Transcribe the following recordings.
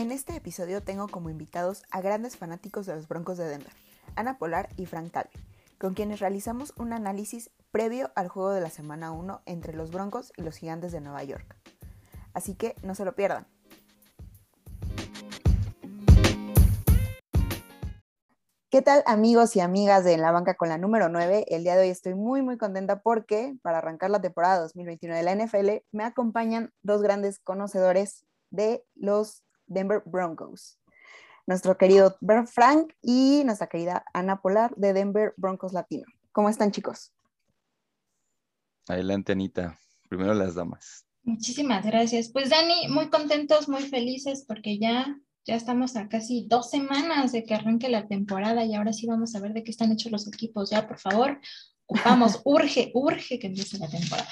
En este episodio tengo como invitados a grandes fanáticos de los Broncos de Denver, Ana Polar y Frank Talvi, con quienes realizamos un análisis previo al juego de la semana 1 entre los Broncos y los Gigantes de Nueva York. Así que no se lo pierdan. ¿Qué tal amigos y amigas de La Banca con la número 9? El día de hoy estoy muy muy contenta porque para arrancar la temporada 2021 de la NFL me acompañan dos grandes conocedores de los Denver Broncos. Nuestro querido Frank y nuestra querida Ana Polar de Denver Broncos Latino. ¿Cómo están chicos? Adelante Anita. Primero las damas. Muchísimas gracias. Pues Dani, muy contentos, muy felices porque ya ya estamos a casi dos semanas de que arranque la temporada y ahora sí vamos a ver de qué están hechos los equipos. Ya, por favor, ocupamos, urge, urge que empiece la temporada.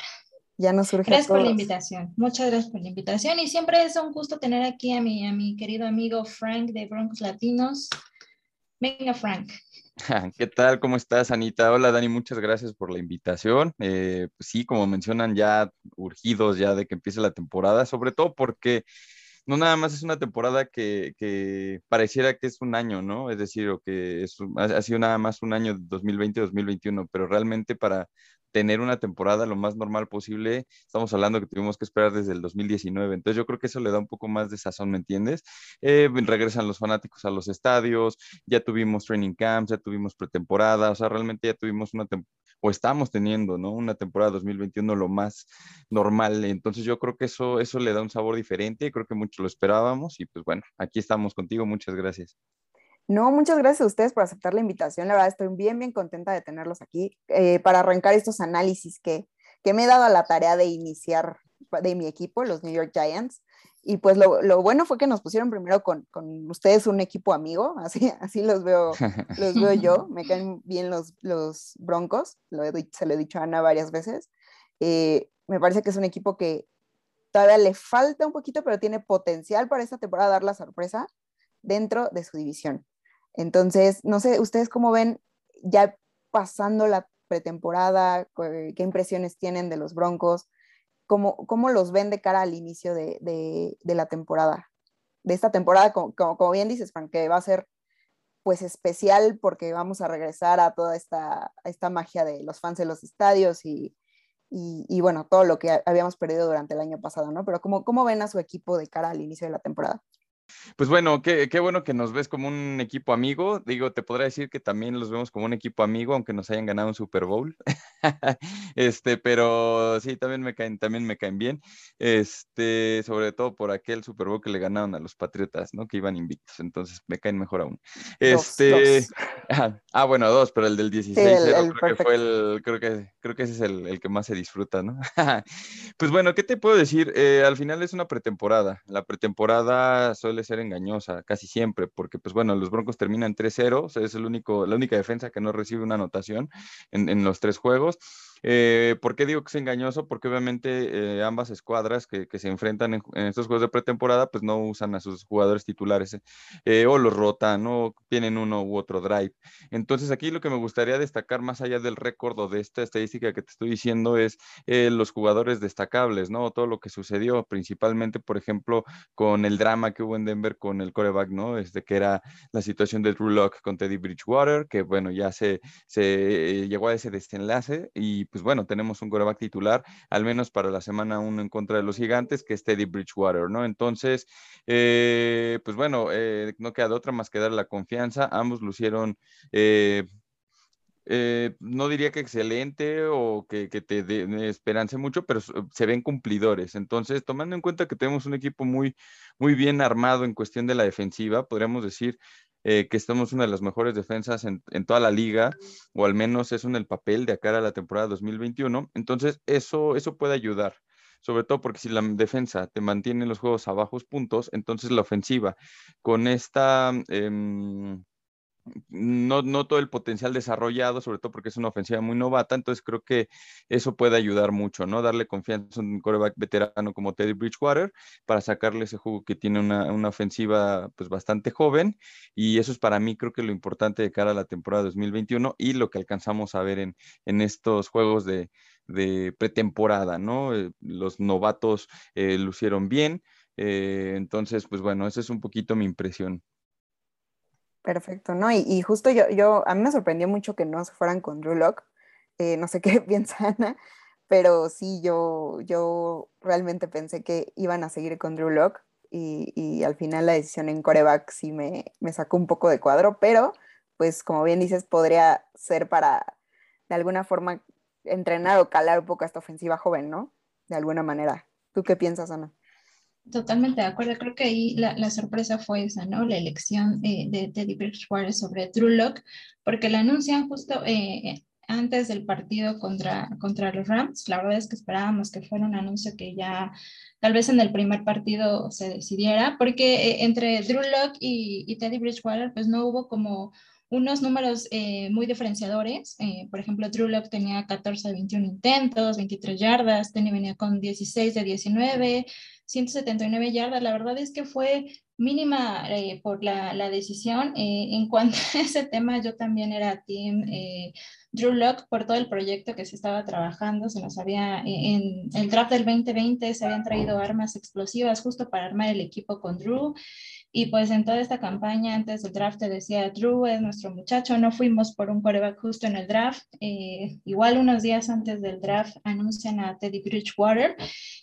Ya nos urge. Gracias por la invitación. Muchas gracias por la invitación. Y siempre es un gusto tener aquí a mi, a mi querido amigo Frank de Broncos Latinos. Venga, Frank. ¿Qué tal? ¿Cómo estás, Anita? Hola, Dani, muchas gracias por la invitación. Eh, pues sí, como mencionan, ya urgidos ya de que empiece la temporada, sobre todo porque no nada más es una temporada que, pareciera que es un año, ¿no? Es decir, o que es, ha sido nada más un año 2020-2021, pero realmente para tener una temporada lo más normal posible, estamos hablando que tuvimos que esperar desde el 2019, entonces yo creo que eso le da un poco más de sazón, ¿me entiendes? Eh, regresan los fanáticos a los estadios, ya tuvimos training camps, ya tuvimos pretemporada, o sea, realmente ya tuvimos una temporada o estamos teniendo, ¿no? Una temporada 2021 lo más normal. Entonces yo creo que eso, eso le da un sabor diferente, creo que mucho lo esperábamos y pues bueno, aquí estamos contigo, muchas gracias. No, muchas gracias a ustedes por aceptar la invitación. La verdad, estoy bien, bien contenta de tenerlos aquí eh, para arrancar estos análisis que, que me he dado a la tarea de iniciar de mi equipo, los New York Giants. Y pues lo, lo, bueno fue que nos pusieron primero con, con, ustedes un equipo amigo, así, así los, veo, los veo yo, me caen bien los, los broncos, lo he, se lo he dicho a Ana varias veces. Eh, me parece que es un equipo que todavía le falta un poquito, pero tiene potencial para esta temporada dar la sorpresa dentro de su división. Entonces, no sé, ustedes cómo ven ya pasando la pretemporada, qué impresiones tienen de los broncos, ¿Cómo, los ven de cara al inicio de, la temporada? De esta temporada, como, como, bien dices, Frank, que va a ser pues especial porque vamos a regresar a toda esta, esta magia de los fans de los estadios y, y, bueno, todo lo que habíamos perdido durante el año pasado, ¿no? Pero ¿cómo, ¿cómo ven a su equipo de cara al inicio de la temporada? Pues bueno, qué, qué, bueno que nos ves como un equipo amigo. Digo, te podrá decir que también los vemos como un equipo amigo, aunque nos hayan ganado un Super Bowl. este, pero sí, también me caen, también me caen bien. Este, sobre todo por aquel Super Bowl que le ganaron a los Patriotas, ¿no? Que iban invictos. Entonces me caen mejor aún. Este, Ah, bueno, dos, pero el del 16 creo que fue el, creo que, creo que ese es el, el que más se disfruta, ¿no? pues bueno, ¿qué te puedo decir? Eh, al final es una pretemporada. La pretemporada suele ser engañosa casi siempre, porque pues bueno, los Broncos terminan 3-0, es el único, la única defensa que no recibe una anotación en, en los tres juegos. Eh, ¿Por qué digo que es engañoso? Porque obviamente eh, ambas escuadras que, se enfrentan en, estos juegos de pretemporada, pues no usan a sus jugadores titulares eh, o los rotan o tienen uno u otro drive. Entonces aquí lo que me gustaría destacar más allá del récord o de esta estadística que te estoy diciendo es los jugadores destacables, ¿no? Todo lo que sucedió, principalmente, por ejemplo, con el drama que hubo en Denver con el coreback, ¿no? Este que era la situación de Drew Locke con Teddy Bridgewater, que bueno, ya se, se llegó a ese desenlace y pues bueno, tenemos un coreback titular, al menos para la semana 1 en contra de los gigantes, que es Teddy Bridgewater, ¿no? Entonces, eh, pues bueno, eh, no queda de otra más que dar la confianza. Ambos lucieron eh, no diría que excelente o que, te de, esperance mucho, pero se ven cumplidores. Entonces, tomando en cuenta que tenemos un equipo muy, muy bien armado en cuestión de la defensiva, podríamos decir eh, que estamos una de las mejores defensas en, toda la liga, o al menos es en el papel de cara a la temporada 2021. Entonces, eso, eso puede ayudar sobre todo porque si la defensa te mantiene los juegos a bajos puntos, entonces la ofensiva con esta em, no, no todo el potencial desarrollado, sobre todo porque es una ofensiva muy novata, entonces creo que eso puede ayudar mucho, ¿no? Darle confianza a un coreback veterano como Teddy Bridgewater para sacarle ese juego que tiene una, ofensiva pues bastante joven y eso es para mí creo que lo importante de cara a la temporada 2021 y lo que alcanzamos a ver en, en estos juegos de, pretemporada, ¿no? Eh, los novatos eh, lucieron bien, Eh, entonces, pues bueno, esa es un poquito mi impresión. Perfecto, ¿no? Y, justo yo, yo, a mí me sorprendió mucho que no se fueran con Drew Lock. Eh, no sé qué piensa Ana, pero sí, yo, yo realmente pensé que iban a seguir con Drew Lock y, al final la decisión en coreback sí me, me sacó un poco de cuadro, pero pues como bien dices, podría ser para de alguna forma entrenar o calar un poco a esta ofensiva joven, ¿no? De alguna manera. ¿Tú qué piensas, Ana? Totalmente de acuerdo. Creo que ahí la, sorpresa fue esa, ¿no? La elección eh, de Teddy Bridgewater sobre Drew Lock, porque la anuncian justo eh, antes del partido contra, contra los Rams. La verdad es que esperábamos que fuera un anuncio que ya tal vez en el primer partido se decidiera, porque eh, entre Drew Lock y, y Teddy Bridgewater, pues no hubo como unos números eh, muy diferenciadores. Eh, por ejemplo, Drew Locke tenía 14 de 21 intentos, 23 yardas, Tenny venía con 16 de 19, 179 yardas. La verdad es que fue mínima eh, por la, la decisión. en cuanto a ese tema, yo también era team Drew Locke por todo el proyecto que se estaba trabajando. Se nos había, en el draft del 2020 se habían traído armas explosivas justo para armar el equipo con Drew. Y pues en toda esta campaña antes del draft te decía, Drew es nuestro muchacho, no fuimos por un quarterback justo en el draft. Eh, igual unos días antes del draft anuncian a Teddy Bridgewater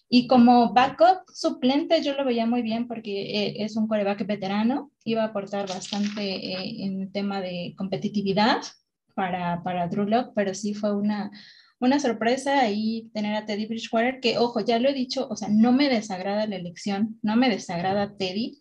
y como backup suplente yo lo veía muy bien porque eh, es un quarterback veterano, iba a aportar bastante eh, en el tema de competitividad para, para Drew Locke, pero sí fue una, una sorpresa ahí tener a Teddy Bridgewater, que ojo, ya lo he dicho, o sea, no me desagrada la elección, no me desagrada Teddy,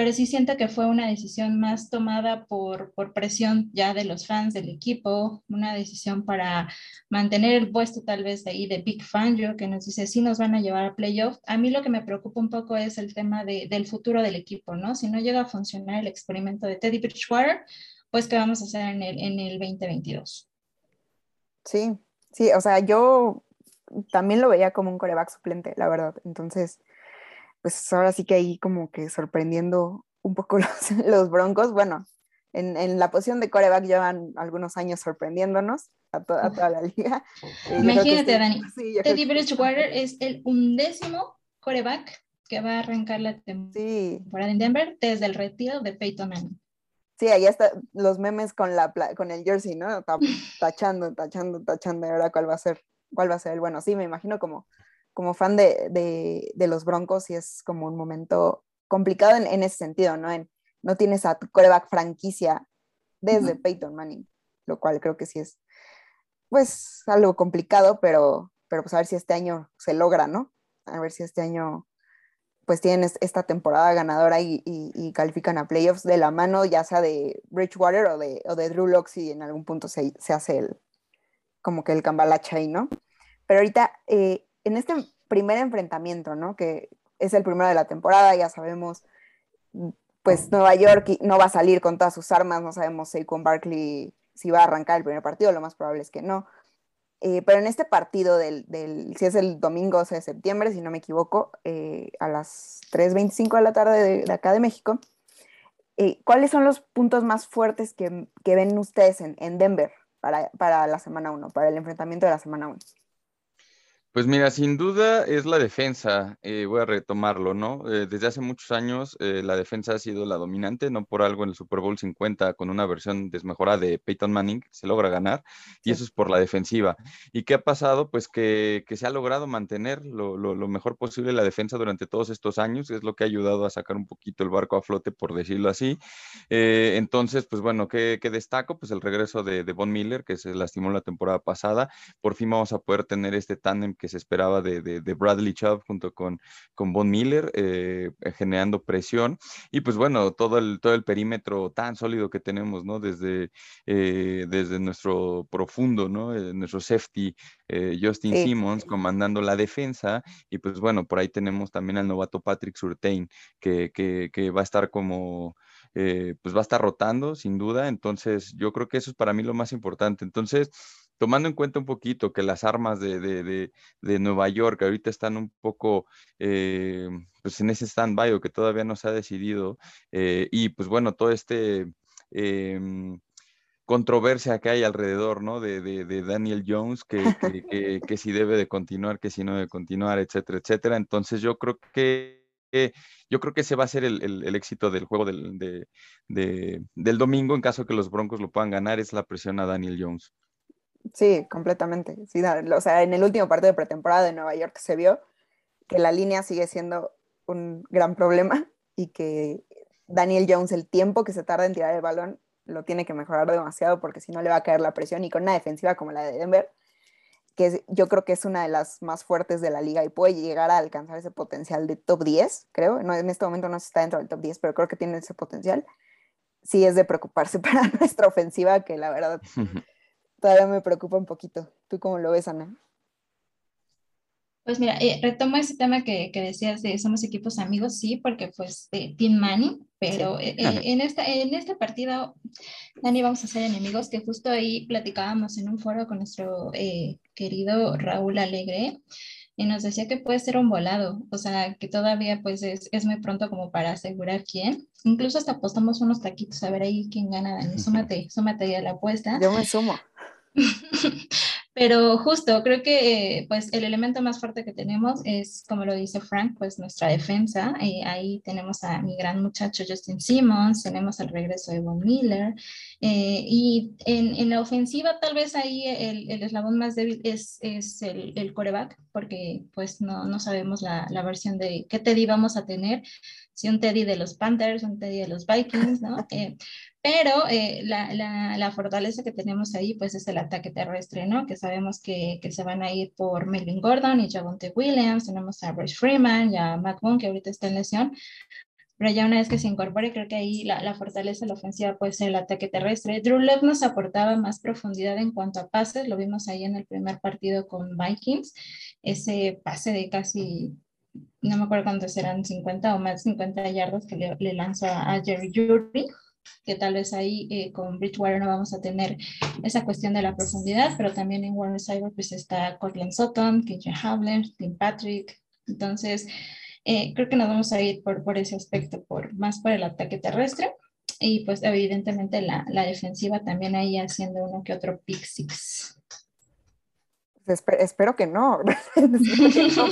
pero sí siento que fue una decisión más tomada por, por presión ya de los fans del equipo, una decisión para mantener el puesto tal vez ahí de Big Fan, yo que nos dice si nos van a llevar a playoff. A mí lo que me preocupa un poco es el tema de, del futuro del equipo, ¿no? Si no llega a funcionar el experimento de Teddy Bridgewater, pues ¿qué vamos a hacer en el, en el 2022? Sí, sí, o sea, yo también lo veía como un coreback suplente, la verdad. Entonces, pues ahora sí que ahí como que sorprendiendo un poco los, los Broncos. Bueno, en, en, la posición de coreback llevan algunos años sorprendiéndonos a, toda la liga. Imagínate, Dani. Teddy Bridgewater es el undécimo coreback que va a arrancar la temporada en Denver desde el retiro de Peyton Manning. Sí, ahí está los memes con, la, con el jersey, ¿no? Tachando, tachando, tachando. Ahora cuál va a ser, cuál va a ser el bueno. Sí, me imagino como como fan de, los Broncos y es como un momento complicado en, ese sentido, ¿no? En, no tienes a tu coreback franquicia desde Peyton Manning, lo cual creo que sí es, pues, algo complicado, pero, pero pues a ver si este año se logra, ¿no? A ver si este año pues tienen esta temporada ganadora y, califican a playoffs de la mano, ya sea de Bridgewater o de, o de Drew Locke, si en algún punto se, hace el, como que el cambalache ahí, ¿no? Pero ahorita, eh, en este primer enfrentamiento, ¿no? Que es el primero de la temporada, ya sabemos, pues Nueva York no va a salir con todas sus armas, no sabemos si con Barkley si va a arrancar el primer partido, lo más probable es que no. Eh, pero en este partido del, si es el domingo 12 de septiembre, si no me equivoco, eh, a las 3.25 de la tarde de, acá de México, eh, ¿cuáles son los puntos más fuertes que, ven ustedes en, en Denver para, para, la semana 1, para el enfrentamiento de la semana 1? Pues mira, sin duda es la defensa, eh, voy a retomarlo, ¿no? Eh, desde hace muchos años eh, la defensa ha sido la dominante, no por algo en el Super Bowl 50 con una versión desmejorada de Peyton Manning se logra ganar y eso es por la defensiva. ¿Y qué ha pasado? Pues que, se ha logrado mantener lo, mejor posible la defensa durante todos estos años, es lo que ha ayudado a sacar un poquito el barco a flote, por decirlo así. entonces, pues bueno, ¿qué, destaco? Pues el regreso de, de Von Miller, que se lastimó la temporada pasada, por fin vamos a poder tener este tándem que se esperaba de, de, Bradley Chubb junto con, con Von Miller, eh, generando presión. Y pues bueno, todo el, todo el perímetro tan sólido que tenemos, ¿no? Desde, eh, desde nuestro profundo, ¿no? Eh, nuestro safety, Justin Simmons comandando la defensa. Y pues bueno, por ahí tenemos también al novato Patrick Surtain, que, que, que va a estar como... pues va a estar rotando, sin duda. Entonces, yo creo que eso es para mí lo más importante. Entonces, tomando en cuenta un poquito que las armas de, Nueva York ahorita están un poco eh, pues en ese stand-by o que todavía no se ha decidido, eh, y pues bueno, todo este em, controversia que hay alrededor, ¿no? De, Daniel Jones, que, que, que, si debe de continuar, que si no debe continuar, etcétera, etcétera. Entonces yo creo que yo creo que ese va a ser el, éxito del juego del, del domingo en caso que los Broncos lo puedan ganar, es la presión a Daniel Jones. Sí, completamente. Sí, o sea, en el último partido de pretemporada de Nueva York se vio que la línea sigue siendo un gran problema y que Daniel Jones, el tiempo que se tarda en tirar el balón, lo tiene que mejorar demasiado porque si no le va a caer la presión y con una defensiva como la de Denver, que yo creo que es una de las más fuertes de la liga y puede llegar a alcanzar ese potencial de top 10, creo. No, en este momento no está dentro del top 10, pero creo que tiene ese potencial. Sí es de preocuparse para nuestra ofensiva, que la verdad todavía me preocupa un poquito. ¿Tú cómo lo ves, Ana? Pues mira, eh, retomo ese tema que, que, decías de somos equipos amigos, sí, porque pues de Team Manning, pero eh, eh, en, esta, en este partido, Dani, vamos a ser enemigos, que justo ahí platicábamos en un foro con nuestro querido Raúl Alegre, y nos decía que puede ser un volado, o sea, que todavía pues es, es, muy pronto como para asegurar quién. Incluso hasta apostamos unos taquitos a ver ahí quién gana, Dani, súmate, súmate ya a la apuesta. Yo me sumo. Pero justo, creo que pues el elemento más fuerte que tenemos es, como lo dice Frank, pues nuestra defensa. y ahí tenemos a mi gran muchacho Justin Simmons, tenemos el regreso de Von Miller. Eh, y en, en, la ofensiva tal vez ahí el, el eslabón más débil es, es el, el, coreback, porque pues no, no sabemos la, la, versión de qué Teddy vamos a tener, si un Teddy de los Panthers, un Teddy de los Vikings, ¿no? Eh, pero eh, la, la, la, fortaleza que tenemos ahí pues es el ataque terrestre, ¿no? Que sabemos que, que se van a ir por Melvin Gordon y Javonte Williams, tenemos a Bryce Freeman y a Mac que ahorita está en lesión, pero ya una vez que se incorpore, creo que ahí la, la fortaleza de la ofensiva puede ser el ataque terrestre. Drew Love nos aportaba más profundidad en cuanto a pases, lo vimos ahí en el primer partido con Vikings, ese pase de casi no me acuerdo cuántos eran, 50 o más 50 yardas que le, le lanzó a, Jerry Jury que tal vez ahí eh, con Bridgewater no vamos a tener esa cuestión de la profundidad, pero también en Warner Cyber pues está Cortland Sutton, KJ Havler, Tim Patrick, entonces eh, creo que nos vamos a ir por, por ese aspecto, por, más por el ataque terrestre y pues evidentemente la, la defensiva también ahí haciendo uno que otro pick six. Pues espero, que no,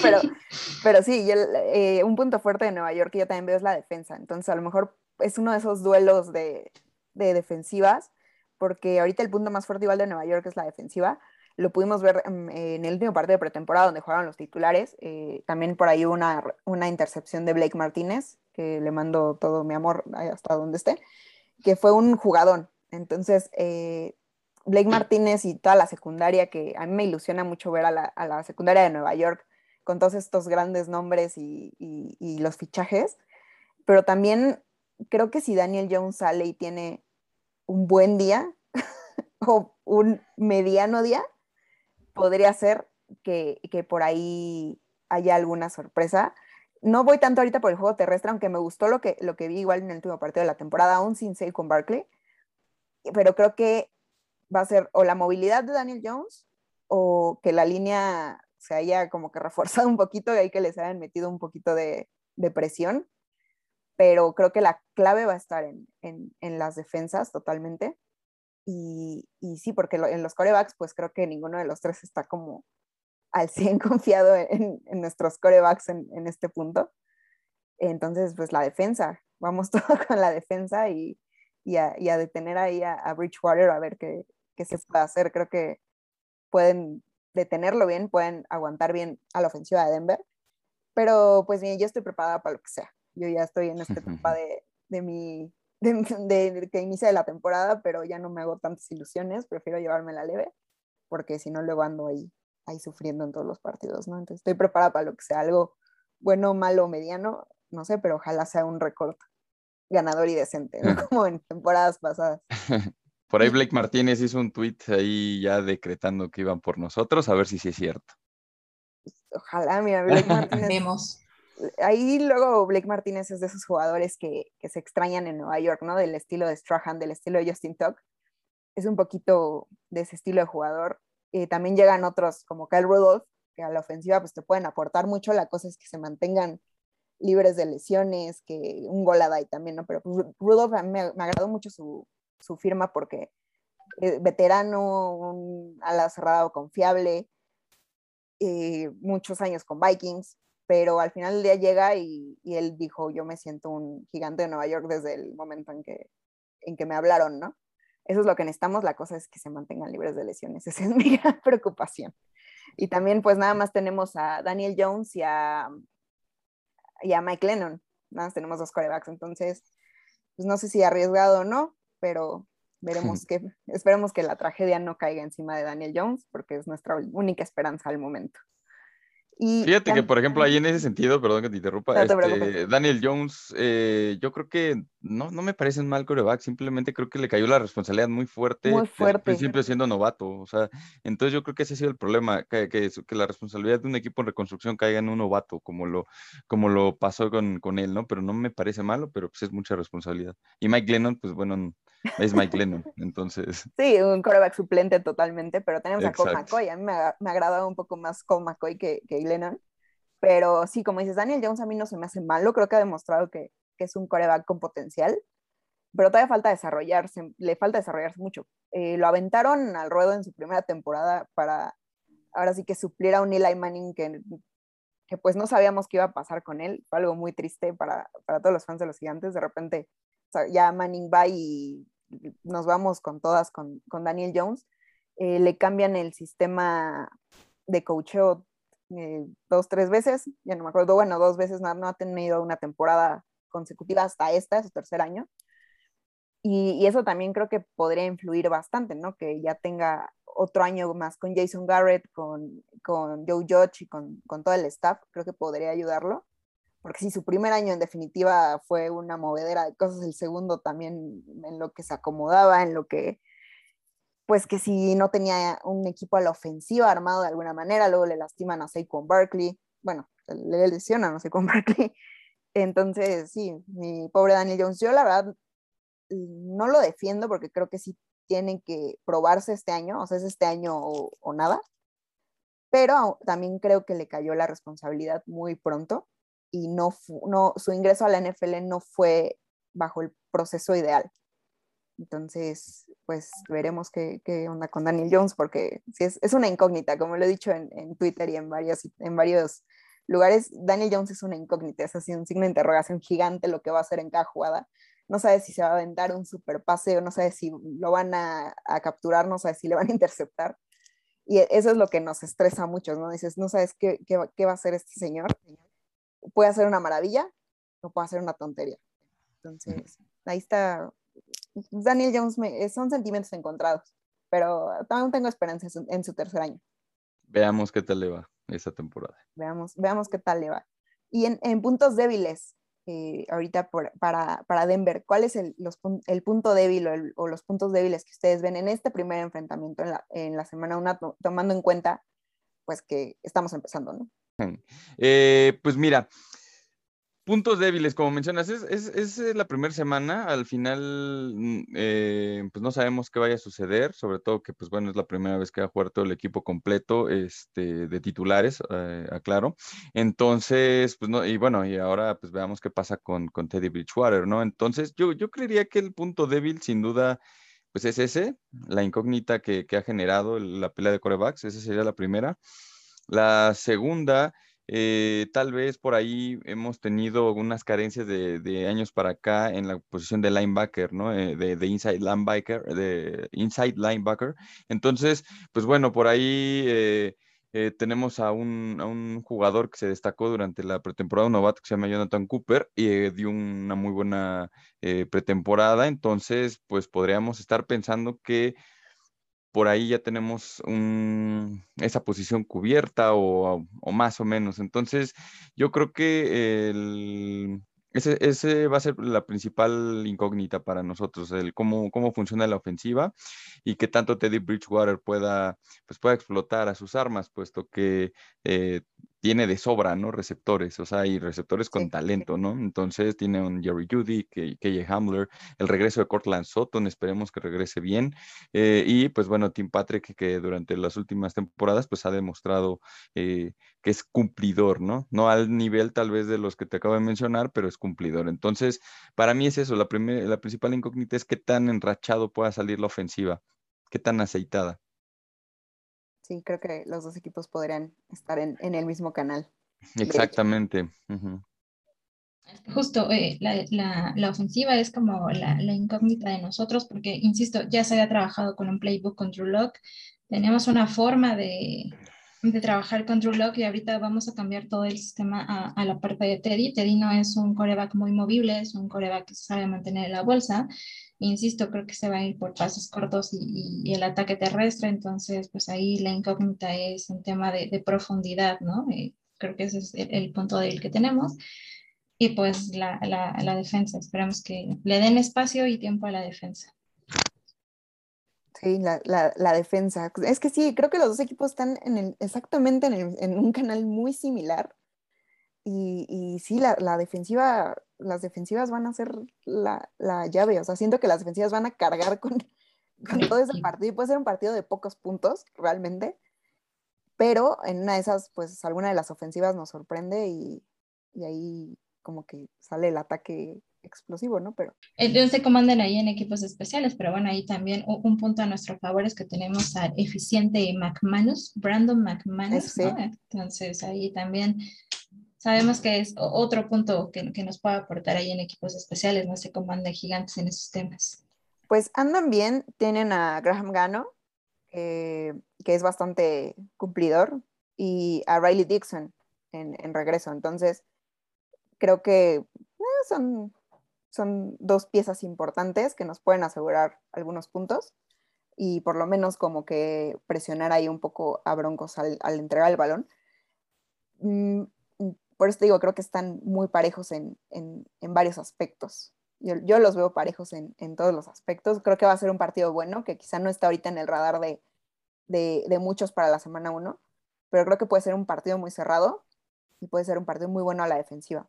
pero, pero sí, eh, un punto fuerte de Nueva York que yo también veo es la defensa, entonces a lo mejor es uno de esos duelos de, defensivas, porque ahorita el punto más fuerte igual de Nueva York es la defensiva. Lo pudimos ver en, el último partido de pretemporada donde jugaron los titulares. Eh, también por ahí una, una intercepción de Blake Martínez, que le mando todo mi amor hasta donde esté, que fue un jugadón. Entonces, eh, Blake Martínez y toda la secundaria, que a mí me ilusiona mucho ver a la, secundaria de Nueva York con todos estos grandes nombres y, y los fichajes, pero también creo que si Daniel Jones sale y tiene un buen día o un mediano día, podría ser que, por ahí haya alguna sorpresa. No voy tanto ahorita por el juego terrestre, aunque me gustó lo que, lo que vi igual en el último partido de la temporada, aún sin ser con Barkley, pero creo que va a ser o la movilidad de Daniel Jones o que la línea se haya como que reforzado un poquito y ahí que les hayan metido un poquito de, de presión pero creo que la clave va a estar en, en, las defensas totalmente. Y, y, sí, porque en los corebacks, pues creo que ninguno de los tres está como al 100 confiado en, nuestros corebacks en, este punto. Entonces, pues la defensa, vamos todo con la defensa y, y, a, y a, detener ahí a, Bridgewater a ver qué, qué se puede hacer. Creo que pueden detenerlo bien, pueden aguantar bien a la ofensiva de Denver. Pero pues bien, yo estoy preparada para lo que sea yo ya estoy en esta etapa de, de mi, de, que inicia la temporada, pero ya no me hago tantas ilusiones, prefiero llevarme la leve, porque si no luego ando ahí, ahí sufriendo en todos los partidos, ¿no? Entonces estoy preparada para lo que sea, algo bueno, malo, mediano, no sé, pero ojalá sea un récord ganador y decente, ¿no? Como en temporadas pasadas. Por ahí Blake Martínez hizo un tweet ahí ya decretando que iban por nosotros, a ver si sí es cierto. Ojalá, mira, Blake Martínez ahí luego Blake Martínez es de esos jugadores que, que, se extrañan en Nueva York, ¿no? Del estilo de Strahan, del estilo de Justin Tuck. Es un poquito de ese estilo de jugador. y también llegan otros como Kyle Rudolph, que a la ofensiva pues te pueden aportar mucho. La cosa es que se mantengan libres de lesiones, que un golada y también, ¿no? Pero pues, Rudolph a mí me, me, agradó mucho su, su firma porque es veterano, un ala cerrado confiable, eh, muchos años con Vikings, pero al final del día llega y, él dijo, yo me siento un gigante de Nueva York desde el momento en que, en que me hablaron, ¿no? Eso es lo que necesitamos, la cosa es que se mantengan libres de lesiones, esa es mi preocupación. Y también pues nada más tenemos a Daniel Jones y a, y a Mike Lennon, nada más tenemos dos corebacks, entonces pues no sé si arriesgado o no, pero veremos que, esperemos que la tragedia no caiga encima de Daniel Jones, porque es nuestra única esperanza al momento. Fíjate que, por ejemplo, ahí en ese sentido, perdón que te interrumpa, este, Daniel Jones, eh, yo creo que no, no me parece un mal coreback, simplemente creo que le cayó la responsabilidad muy fuerte, muy fuerte. principio siendo novato, o sea, entonces yo creo que ese ha sido el problema, que, que, que, la responsabilidad de un equipo en reconstrucción caiga en un novato, como lo, como lo pasó con, con él, ¿no? Pero no me parece malo, pero pues es mucha responsabilidad. Y Mike Lennon, pues bueno, es Mike Lennon, entonces. Sí, un coreback suplente totalmente, pero tenemos a Cole McCoy. A mí me, me un poco más Cole McCoy que, que Lennon. Pero sí, como dices, Daniel Jones a mí no se me hace malo. Creo que ha demostrado que, que es un coreback con potencial, pero todavía falta desarrollarse, le falta desarrollarse mucho. Eh, lo aventaron al ruedo en su primera temporada para ahora sí que suplir a un Eli Manning que, que pues no sabíamos qué iba a pasar con él. Fue algo muy triste para, para todos los fans de los gigantes. De repente ya Manning va y nos vamos con todas con, con Daniel Jones, eh, le cambian el sistema de coacheo eh, dos, tres veces, ya no me acuerdo, bueno, dos veces no, no ha tenido una temporada consecutiva hasta esta, su tercer año. Y, eso también creo que podría influir bastante, ¿no? Que ya tenga otro año más con Jason Garrett, con, con Joe Judge y con, con todo el staff, creo que podría ayudarlo porque si su primer año en definitiva fue una movedera de cosas, el segundo también en lo que se acomodaba, en lo que, pues que si no tenía un equipo a la ofensiva armado de alguna manera, luego le lastiman a Saquon Barkley, bueno, le lesionan a Saquon Barkley, entonces sí, mi pobre Daniel Jones, yo la verdad no lo defiendo porque creo que sí tienen que probarse este año, o sea, es este año o, nada, pero también creo que le cayó la responsabilidad muy pronto y no, no, su ingreso a la NFL no fue bajo el proceso ideal. Entonces, pues veremos qué, qué onda con Daniel Jones, porque es, una incógnita, como lo he dicho en, Twitter y en, varios, en varios lugares, Daniel Jones es una incógnita, es así un signo de interrogación gigante lo que va a hacer en cada jugada. No sabe si se va a aventar un super paseo, no sabe si lo van a, a capturar, no sabe si le van a interceptar. Y eso es lo que nos estresa a muchos, ¿no? Dices, no sabes qué, qué, va a hacer este señor puede hacer una maravilla o puede hacer una tontería. Entonces, ahí está. Daniel Jones me, son sentimientos encontrados, pero también tengo esperanza en su, en su, tercer año. Veamos qué tal le va esa temporada. Veamos, veamos qué tal le va. Y en, en puntos débiles, eh, ahorita por, para, para, Denver, ¿cuál es el, los, el punto débil o, el, o, los puntos débiles que ustedes ven en este primer enfrentamiento en la, en la semana 1, tomando en cuenta pues que estamos empezando, ¿no? Eh, pues mira, puntos débiles, como mencionas, es, es, es eh, la primera semana, al final mm, eh, pues no sabemos qué vaya a suceder, sobre todo que pues bueno, es la primera vez que va a jugar todo el equipo completo este, de titulares, eh, aclaro. Entonces, pues no, y bueno, y ahora pues veamos qué pasa con, con Teddy Bridgewater, ¿no? Entonces, yo, yo creería que el punto débil, sin duda, pues es ese, la incógnita que, que ha generado la pelea de corebacks, esa sería la primera. La segunda, eh, tal vez por ahí hemos tenido unas carencias de, años para acá en la posición de linebacker, ¿no? Eh, de, de, inside linebacker, de inside linebacker. Entonces, pues bueno, por ahí eh, tenemos a un, a un, jugador que se destacó durante la pretemporada, un novato que se llama Jonathan Cooper, y dio una muy buena pretemporada. Entonces, pues podríamos estar pensando que por ahí ya tenemos un, esa posición cubierta o, más o menos. Entonces, yo creo que ese, va a ser la principal incógnita para nosotros, el cómo, cómo funciona la ofensiva y qué tanto Teddy Bridgewater pueda, pues pueda explotar a sus armas, puesto que eh, tiene de sobra, ¿no? Receptores, o sea, y receptores con sí, talento, ¿no? Entonces tiene un Jerry Judy, KJ Hamler, el regreso de Cortland Sutton, esperemos que regrese bien, eh, y pues bueno, Tim Patrick, que durante las últimas temporadas, pues ha demostrado eh, que es cumplidor, ¿no? No al nivel tal vez de los que te acabo de mencionar, pero es cumplidor. Entonces, para mí es eso, la, primer, la principal incógnita es qué tan enrachado pueda salir la ofensiva, qué tan aceitada sí, creo que los dos equipos podrían estar en, en el mismo canal. Exactamente. Justo, eh, la, ofensiva es como la, incógnita de nosotros, porque, insisto, ya se había trabajado con un playbook con Drew Lock, teníamos una forma de, trabajar con Drew Lock y ahorita vamos a cambiar todo el sistema a, la parte de Teddy. Teddy no es un coreback muy movible, es un coreback que sabe mantener la bolsa. Insisto, creo que se va a ir por pasos cortos y, el ataque terrestre, entonces, pues ahí la incógnita es un tema de, profundidad, ¿no? Eh, creo que ese es el, el punto débil que tenemos y pues la, la, defensa. Esperamos que le den espacio y tiempo a la defensa. Sí, la, la, defensa. Es que sí, creo que los dos equipos están en el, exactamente en, en, un canal muy similar. Y, y sí, la, defensiva, las defensivas van a ser la, llave. O sea, siento que las defensivas van a cargar con, con todo ese partido. Puede ser un partido de pocos puntos, realmente. Pero en una de esas, pues alguna de las ofensivas nos sorprende y, y ahí como que sale el ataque explosivo, ¿no? Pero... Entonces se comandan ahí en equipos especiales, pero bueno, ahí también un punto a nuestro favor es que tenemos al eficiente McManus, Brandon McManus, ¿no? Entonces ahí también sabemos que es otro punto que, que, nos puede aportar ahí en equipos especiales, no se comandan gigantes en esos temas. Pues andan bien, tienen a Graham Gano, que es bastante cumplidor, y a Riley Dixon en, regreso, entonces creo que eh, son, son dos piezas importantes que nos pueden asegurar algunos puntos y por lo menos como que presionar ahí un poco a Broncos al, entregar el balón. Por eso digo, creo que están muy parejos en, varios aspectos. Yo, los veo parejos en, todos los aspectos. Creo que va a ser un partido bueno, que quizá no está ahorita en el radar de, de muchos para la semana 1, pero creo que puede ser un partido muy cerrado y puede ser un partido muy bueno a la defensiva.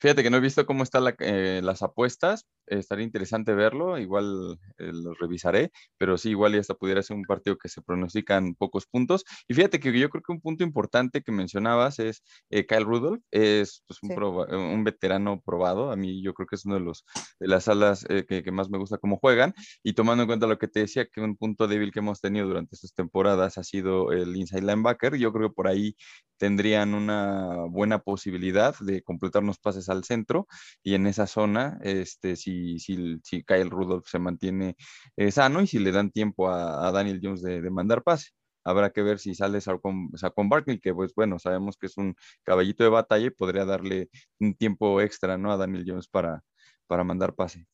Fíjate que no he visto cómo están eh, las apuestas. Estaría interesante verlo. Igual eh, lo revisaré. Pero sí, igual ya hasta pudiera ser un partido que se pronostican pocos puntos. Y fíjate que yo creo que un punto importante que mencionabas es eh, Kyle Rudolph. Es pues, un, veterano probado. A mí yo creo que es uno de, los, de las alas que, que, más me gusta cómo juegan. Y tomando en cuenta lo que te decía, que un punto débil que hemos tenido durante estas temporadas ha sido el inside linebacker. Yo creo que por ahí tendrían una buena posibilidad de completar unos al centro y en esa zona, este, si, si, si Kyle Rudolph se mantiene eh, sano y si le dan tiempo a, Daniel Jones de, mandar pase. Habrá que ver si sale Saquon, Barkley, que pues bueno, sabemos que es un caballito de batalla y podría darle un tiempo extra ¿no? a Daniel Jones para, para mandar pase.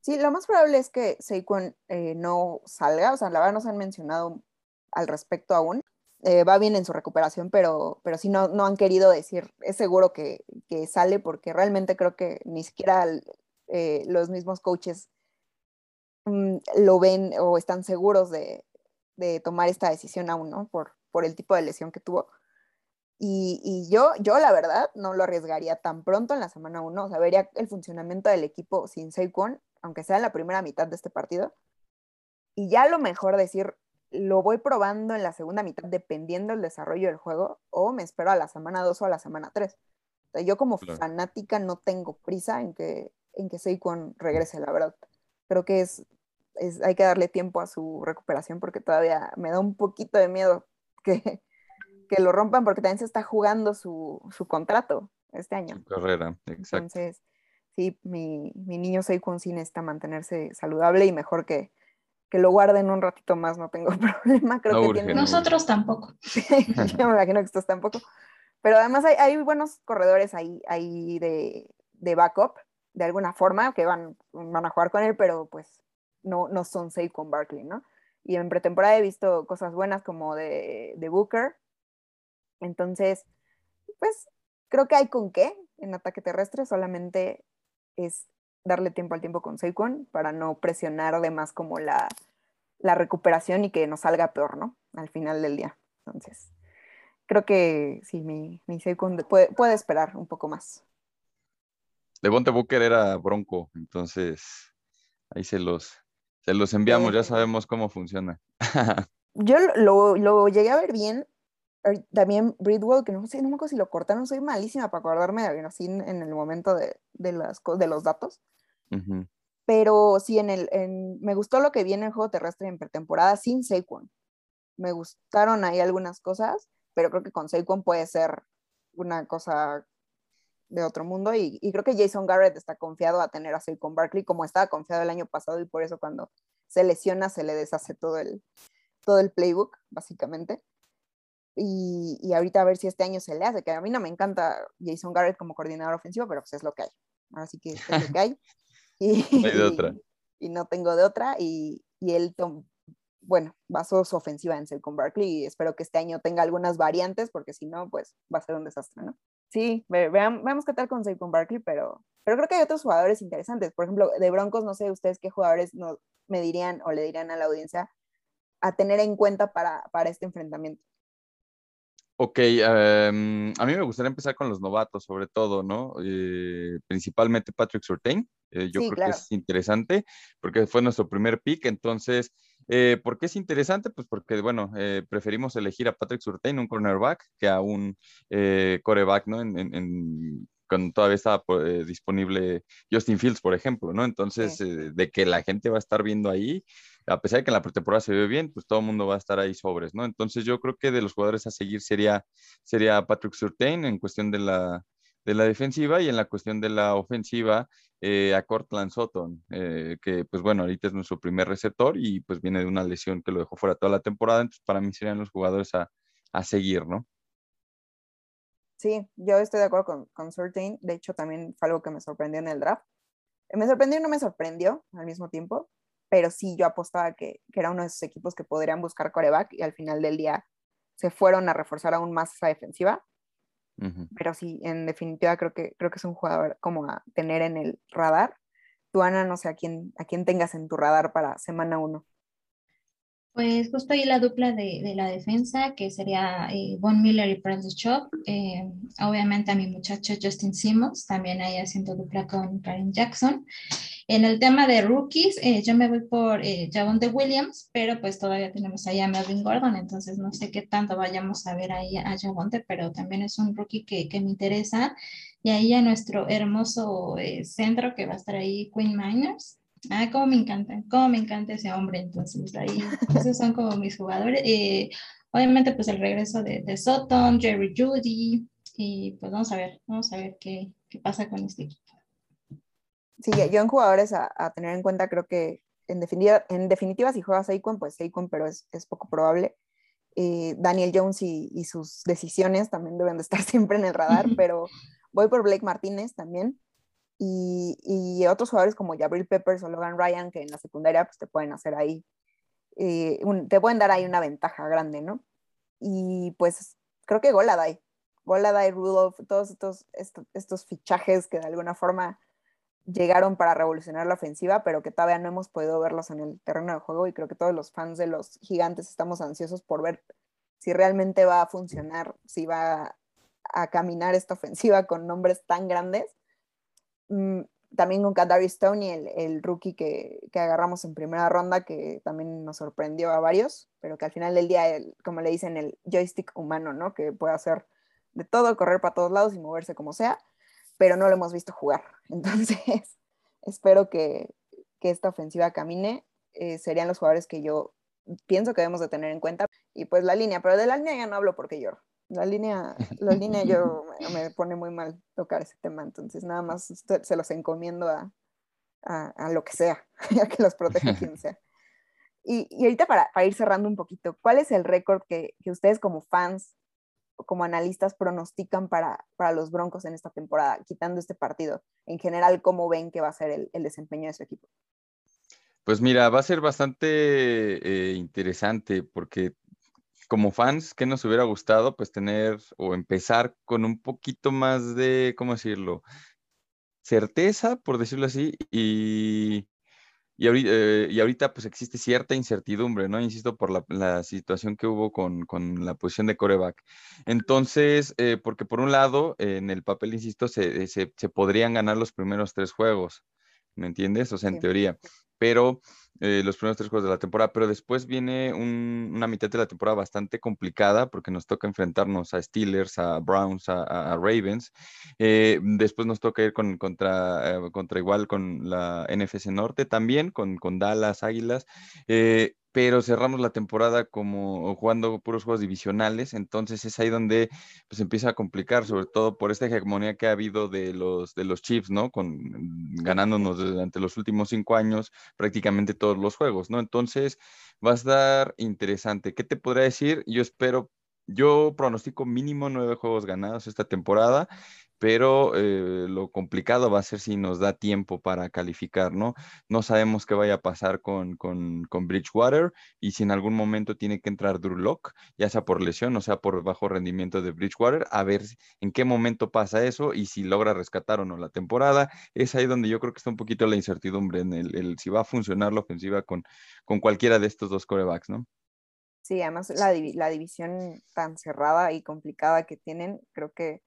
Sí, lo más probable es que Saquon eh, no salga, o sea, la verdad nos han mencionado al respecto aún, eh, va bien en su recuperación, pero, pero sí no, no han querido decir, es seguro que, sale, porque realmente creo que ni siquiera eh, los mismos coaches mm, lo ven o están seguros de, tomar esta decisión aún, ¿no? Por, por el tipo de lesión que tuvo. Y, yo, yo, la verdad, no lo arriesgaría tan pronto en la semana 1. O sea, vería el funcionamiento del equipo sin Saquon, aunque sea en la primera mitad de este partido. Y ya lo mejor decir, lo voy probando en la segunda mitad dependiendo del desarrollo del juego o me espero a la semana 2 o a la semana 3. yo como fanática no tengo prisa en que, en que Saquon regrese, la verdad. Creo que es, es, hay que darle tiempo a su recuperación porque todavía me da un poquito de miedo que, que lo rompan porque también se está jugando su, su contrato este año. Su carrera, exacto. Entonces, sí, mi, mi niño Saquon sí necesita mantenerse saludable y mejor que, que lo guarden un ratito más, no tengo problema. Creo que Nosotros tampoco. Yo me imagino que estos tampoco. Pero además hay, buenos corredores ahí, ahí de, de, backup, de alguna forma, que van, van a jugar con él, pero pues no, no son safe con Barkley, ¿no? Y en pretemporada he visto cosas buenas como de, de Booker. Entonces, pues creo que hay con qué en ataque terrestre, solamente es darle tiempo al tiempo con Saquon para no presionar de más como la, recuperación y que nos salga peor, ¿no? Al final del día. Entonces, creo que sí, mi, mi Saquon puede, puede esperar un poco más. Devonte Booker era bronco, entonces ahí se los, se los enviamos, ya sabemos cómo funciona. Yo lo, lo, llegué a ver bien, también Bridwell, que no sé, no me acuerdo si lo cortaron, soy malísima para acordarme así en, el momento de, de, las, de los datos. Pero sí, en el, en, me gustó lo que viene en el juego terrestre en pretemporada sin Saquon. Me gustaron ahí algunas cosas, pero creo que con Saquon puede ser una cosa de otro mundo y, creo que Jason Garrett está confiado a tener a con Barkley como estaba confiado el año pasado y por eso cuando se lesiona se le deshace todo el, todo el playbook, básicamente. Y, y, ahorita a ver si este año se le hace, que a mí no me encanta Jason Garrett como coordinador ofensivo, pero pues es lo que hay. Así que es lo que hay. Y, de otra. Y, no tengo de otra. Y, y él, bueno, basó su ofensiva en con Barkley y espero que este año tenga algunas variantes, porque si no, pues va a ser un desastre, ¿no? Sí, veamos qué tal con Saquon Barkley, pero, pero creo que hay otros jugadores interesantes. Por ejemplo, de Broncos, no sé ustedes qué jugadores no, me dirían o le dirían a la audiencia a tener en cuenta para, para este enfrentamiento. Ok, em, a mí me gustaría empezar con los novatos, sobre todo, ¿no? Eh, principalmente Patrick Surtain. Eh, yo creo que es interesante porque fue nuestro primer pick. Entonces, eh, ¿por qué es interesante? Pues porque, bueno, preferimos elegir a Patrick Surtain, un cornerback, que a un coreback, ¿no? En, cuando todavía estaba disponible Justin Fields, por ejemplo, ¿no? Entonces, de que la gente va a estar viendo ahí, a pesar de que en la pretemporada se ve bien, pues todo el mundo va a estar ahí sobres, ¿no? Entonces yo creo que de los jugadores a seguir sería, sería Patrick Surtain en cuestión de la, de la defensiva y en la cuestión de la ofensiva eh, a Cortland Sutton, eh, que pues bueno, ahorita es nuestro primer receptor y pues viene de una lesión que lo dejó fuera toda la temporada, entonces para mí serían los jugadores a, a seguir, ¿no? Sí, yo estoy de acuerdo con, con Surtain, de hecho también fue algo que me sorprendió en el draft. Me sorprendió y no me sorprendió al mismo tiempo, pero sí yo apostaba que, que, era uno de esos equipos que podrían buscar coreback y al final del día se fueron a reforzar aún más esa defensiva. Pero sí, en definitiva creo que, creo que es un jugador como a tener en el radar. Tú, Ana, no sé a quién, a quién tengas en tu radar para semana uno. Pues justo ahí la dupla de, de la defensa, que sería eh, Von Miller y Francis Chop. Eh, obviamente a mi muchacho Justin Simmons, también ahí haciendo dupla con Karen Jackson. En el tema de rookies, eh, yo me voy por eh, de Williams, pero pues todavía tenemos ahí a Melvin Gordon, entonces no sé qué tanto vayamos a ver ahí a Javonte, pero también es un rookie que, que me interesa. Y ahí a nuestro hermoso eh, centro que va a estar ahí, Queen Miners. Ah, cómo me encanta, cómo me encanta ese hombre, entonces ahí, esos son como mis jugadores. Eh, obviamente pues el regreso de, de Sutton, Jerry Judy, y pues vamos a ver, vamos a ver qué, qué pasa con este equipo. Sí, yo en jugadores a, tener en cuenta creo que en definitiva, en definitiva si juegas Saquon, pues Saquon, pero es, es poco probable. Eh, Daniel Jones y, sus decisiones también deben de estar siempre en el radar, pero voy por Blake Martínez también. Y, y, otros jugadores como Jabril Peppers o Logan Ryan, que en la secundaria pues te pueden hacer ahí, eh, te pueden dar ahí una ventaja grande, ¿no? Y pues creo que Goladay, Goladay, Rudolph, todos estos, estos, estos fichajes que de alguna forma llegaron para revolucionar la ofensiva, pero que todavía no hemos podido verlos en el terreno de juego y creo que todos los fans de los gigantes estamos ansiosos por ver si realmente va a funcionar, si va a caminar esta ofensiva con nombres tan grandes. Mm, también con Kadari Stoney, el, el rookie que, que, agarramos en primera ronda, que también nos sorprendió a varios, pero que al final del día, como le dicen, el joystick humano, ¿no? Que puede hacer de todo, correr para todos lados y moverse como sea pero no lo hemos visto jugar. Entonces, espero que, que, esta ofensiva camine. Eh, serían los jugadores que yo pienso que debemos de tener en cuenta. Y pues la línea, pero de la línea ya no hablo porque lloro. La línea, la línea yo me pone muy mal tocar ese tema, entonces nada más se los encomiendo a, a, a lo que sea, a que los proteja quien sea. Y, y ahorita para, para, ir cerrando un poquito, ¿cuál es el récord que, que ustedes como fans como analistas pronostican para, para, los Broncos en esta temporada, quitando este partido? En general, ¿cómo ven que va a ser el, desempeño de su equipo? Pues mira, va a ser bastante eh, interesante porque como fans, ¿qué nos hubiera gustado? Pues tener o empezar con un poquito más de, ¿cómo decirlo? Certeza, por decirlo así, y, y ahorita, eh, y ahorita, pues existe cierta incertidumbre, ¿no? Insisto, por la, situación que hubo con, la posición de coreback. Entonces, eh, porque por un lado, en el papel, insisto, se, se, podrían ganar los primeros tres juegos, ¿me entiendes? O sea, en teoría pero eh, los primeros tres juegos de la temporada, pero después viene una mitad de la temporada bastante complicada porque nos toca enfrentarnos a Steelers, a Browns, a, Ravens. Eh, después nos toca ir con, contra, eh, contra igual con la NFC Norte también, con, con Dallas, Águilas pero cerramos la temporada como jugando puros juegos divisionales, entonces es ahí donde pues empieza a complicar, sobre todo por esta hegemonía que ha habido de los, de los Chiefs, ¿no? Con, ganándonos durante los últimos cinco años prácticamente todos los juegos, ¿no? Entonces va a estar interesante. ¿Qué te podría decir? Yo espero yo pronostico mínimo nueve juegos ganados esta temporada pero eh, lo complicado va a ser si nos da tiempo para calificar, ¿no? No sabemos qué vaya a pasar con, con, con Bridgewater y si en algún momento tiene que entrar Drew Lock, ya sea por lesión o sea por bajo rendimiento de Bridgewater, a ver en qué momento pasa eso y si logra rescatar o no la temporada. Es ahí donde yo creo que está un poquito la incertidumbre en el, si va a funcionar la ofensiva con, con cualquiera de estos dos corebacks, ¿no? Sí, además la, la división tan cerrada y complicada que tienen, creo que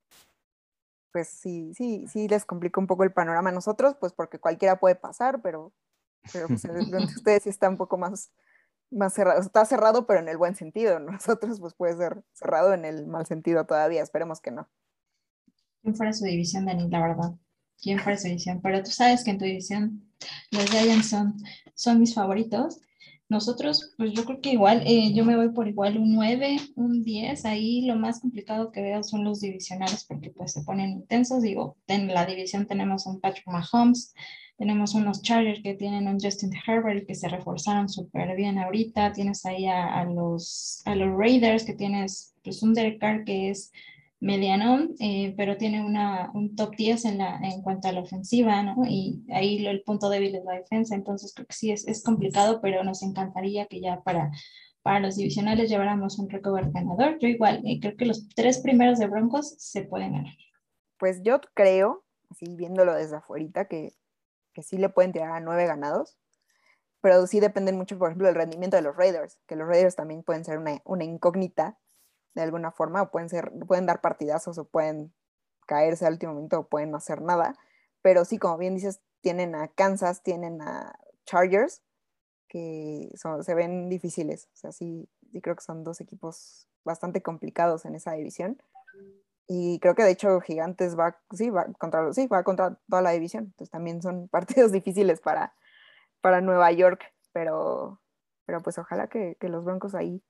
pues sí, sí, sí les complica un poco el panorama a nosotros, pues porque cualquiera puede pasar, pero, pero pues ustedes sí está un poco más, más cerrado. Está cerrado, pero en el buen sentido. Nosotros pues puede ser cerrado en el mal sentido todavía, esperemos que no. ¿Quién fuera su división, Dani? La verdad. ¿Quién fuera su división? Pero tú sabes que en tu división los Giants son, son mis favoritos. Nosotros, pues yo creo que igual, eh, yo me voy por igual un 9, un 10. Ahí lo más complicado que veo son los divisionales porque pues se ponen intensos. Digo, en la división tenemos un Patrick Mahomes, tenemos unos Chargers que tienen un Justin Herbert que se reforzaron súper bien ahorita. Tienes ahí a, los, a los Raiders que tienes pues un Derek Carr que es mediano, eh, pero tiene una, un top 10 en, la, en cuanto a la ofensiva, ¿no? Y ahí el punto débil es la defensa, entonces creo que sí es, es complicado, pero nos encantaría que ya para, para los divisionales lleváramos un récord ganador. Yo igual, eh, creo que los tres primeros de Broncos se pueden ganar. Pues yo creo, así viéndolo desde afuera, que, que sí le pueden tirar a nueve ganados, pero sí dependen mucho, por ejemplo, del rendimiento de los Raiders, que los Raiders también pueden ser una, una incógnita de alguna forma, o pueden, ser, pueden dar partidazos o pueden caerse al último momento o pueden no hacer nada. Pero sí, como bien dices, tienen a Kansas, tienen a Chargers, que son, se ven difíciles. O sea, sí, sí creo que son dos equipos bastante complicados en esa división. Y creo que de hecho Gigantes va, sí, va contra, sí, va contra toda la división. Entonces también son partidos difíciles para, para Nueva York. Pero, pero pues ojalá que, que los Broncos ahí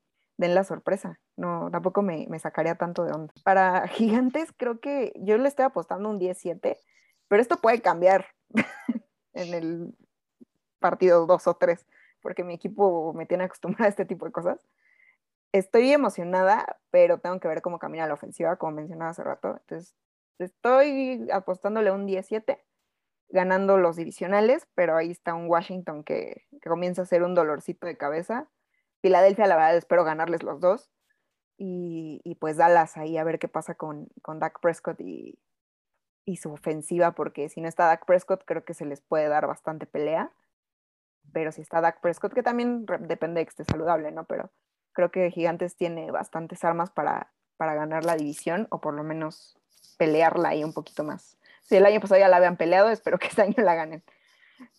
den la sorpresa. No, tampoco me, sacaría tanto de onda. Para gigantes, creo que yo le estoy apostando un 10-7, pero esto puede cambiar en el partido 2 o 3, porque mi equipo me tiene acostumbrada a este tipo de cosas. Estoy emocionada, pero tengo que ver cómo camina la ofensiva, como mencionaba hace rato. Entonces, estoy apostándole un 17, ganando los divisionales, pero ahí está un Washington que, que comienza a ser un dolorcito de cabeza Filadelfia, la verdad, espero ganarles los dos. Y, pues Dallas ahí a ver qué pasa con, con Dak Prescott y, y, su ofensiva, porque si no está Dak Prescott, creo que se les puede dar bastante pelea. Pero si está Dak Prescott, que también depende de que esté saludable, ¿no? Pero creo que Gigantes tiene bastantes armas para, para ganar la división, o por lo menos pelearla ahí un poquito más. Si el año pasado ya la habían peleado, espero que este año la ganen.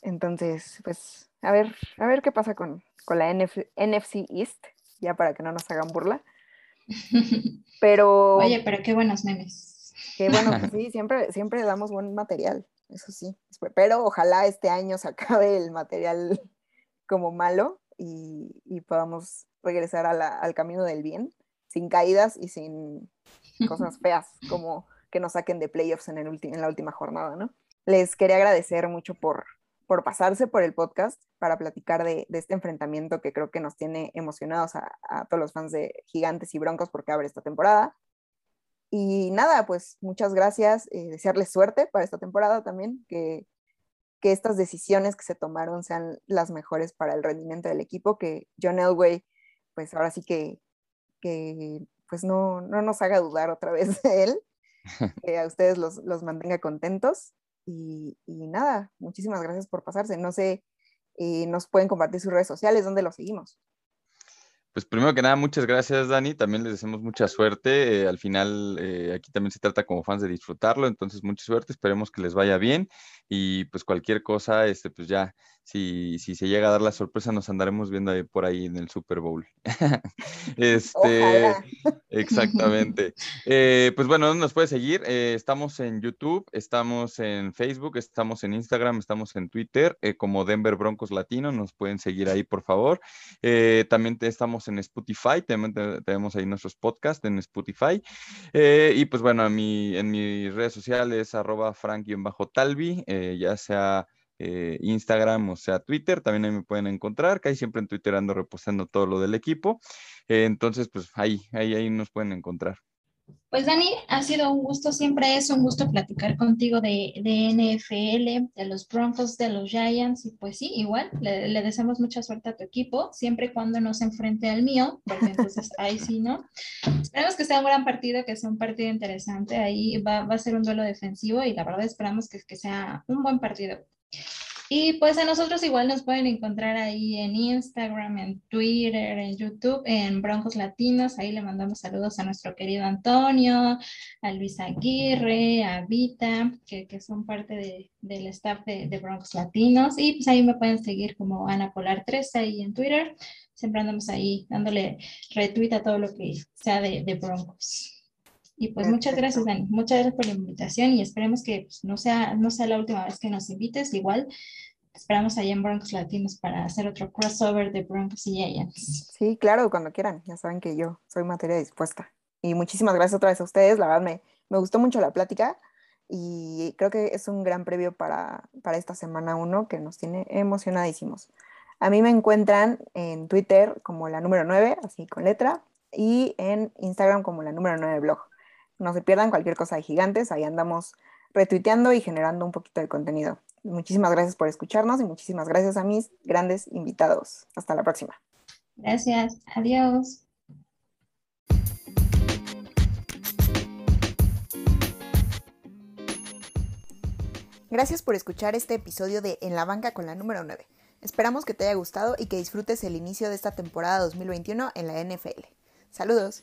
Entonces, pues, a ver, a ver qué pasa con, con la NFC East, ya para que no nos hagan burla. Pero. Oye, pero qué buenos memes. Qué bueno, pues sí, siempre, siempre damos buen material, eso sí. Pero ojalá este año se acabe el material como malo y, y podamos regresar al camino del bien, sin caídas y sin cosas feas, como que nos saquen de playoffs en, el en la última jornada, ¿no? Les quería agradecer mucho por, por pasarse por el podcast para platicar de, este enfrentamiento que creo que nos tiene emocionados a, todos los fans de Gigantes y Broncos porque abre esta temporada. Y nada, pues muchas gracias, eh, desearles suerte para esta temporada también, que, que estas decisiones que se tomaron sean las mejores para el rendimiento del equipo, que John Elway, pues ahora sí que, que pues no, no nos haga dudar otra vez de él, que a ustedes los, los mantenga contentos y, nada, muchísimas gracias por pasarse. No sé, eh, nos pueden compartir sus redes sociales, ¿dónde los seguimos? Pues primero que nada, muchas gracias, Dani. También les deseamos mucha suerte. Eh, al final, eh, aquí también se trata como fans de disfrutarlo, entonces mucha suerte. Esperemos que les vaya bien y pues cualquier cosa, este, pues ya si, si se llega a dar la sorpresa, nos andaremos viendo ahí por ahí en el Super Bowl. este, exactamente. Eh, pues bueno, nos puede seguir? Estamos en YouTube, estamos en Facebook, estamos en Instagram, estamos en Twitter, como Denver Broncos Latino, nos pueden seguir ahí, por favor. también estamos en Spotify, también tenemos ahí nuestros podcasts en Spotify. y pues bueno, a mí, en mis redes sociales, arroba frank-talvi, ya sea eh, Instagram, o sea, Twitter, también ahí me pueden encontrar, que ahí siempre en Twitter ando repostando todo lo del equipo. Eh, entonces, pues ahí, ahí, ahí nos pueden encontrar. Pues Dani, ha sido un gusto, siempre es un gusto platicar contigo de, de NFL, de los Broncos, de los Giants, y pues sí, igual, le, deseamos mucha suerte a tu equipo, siempre y cuando no se enfrente al mío, porque entonces ahí sí, ¿no? Esperamos que sea un gran partido, que sea un partido interesante, ahí va, va a ser un duelo defensivo y la verdad esperamos que, que sea un buen partido. Y pues a nosotros igual nos pueden encontrar ahí en Instagram, en Twitter, en YouTube, en Broncos Latinos. Ahí le mandamos saludos a nuestro querido Antonio, a Luis Aguirre, a Vita, que, que son parte del staff de, Broncos Latinos. Y pues ahí me pueden seguir como Ana Polar 13 ahí en Twitter. Siempre andamos ahí dándole retweet a todo lo que sea de, de Broncos. Y pues muchas gracias, Dani. Muchas gracias por la invitación y esperemos que pues, no, sea, no sea la última vez que nos invites. Igual esperamos allá en Broncos Latinos para hacer otro crossover de Broncos y Giants. Sí, claro, cuando quieran. Ya saben que yo soy materia dispuesta. Y muchísimas gracias otra vez a ustedes. La verdad me, me gustó mucho la plática y creo que es un gran previo para, para esta semana uno que nos tiene emocionadísimos. A mí me encuentran en Twitter como la número 9, así con letra, y en Instagram como la número 9 blog. No se pierdan cualquier cosa de gigantes, ahí andamos retuiteando y generando un poquito de contenido. Muchísimas gracias por escucharnos y muchísimas gracias a mis grandes invitados. Hasta la próxima. Gracias, adiós. Gracias por escuchar este episodio de En la banca con la número 9. Esperamos que te haya gustado y que disfrutes el inicio de esta temporada 2021 en la NFL. Saludos.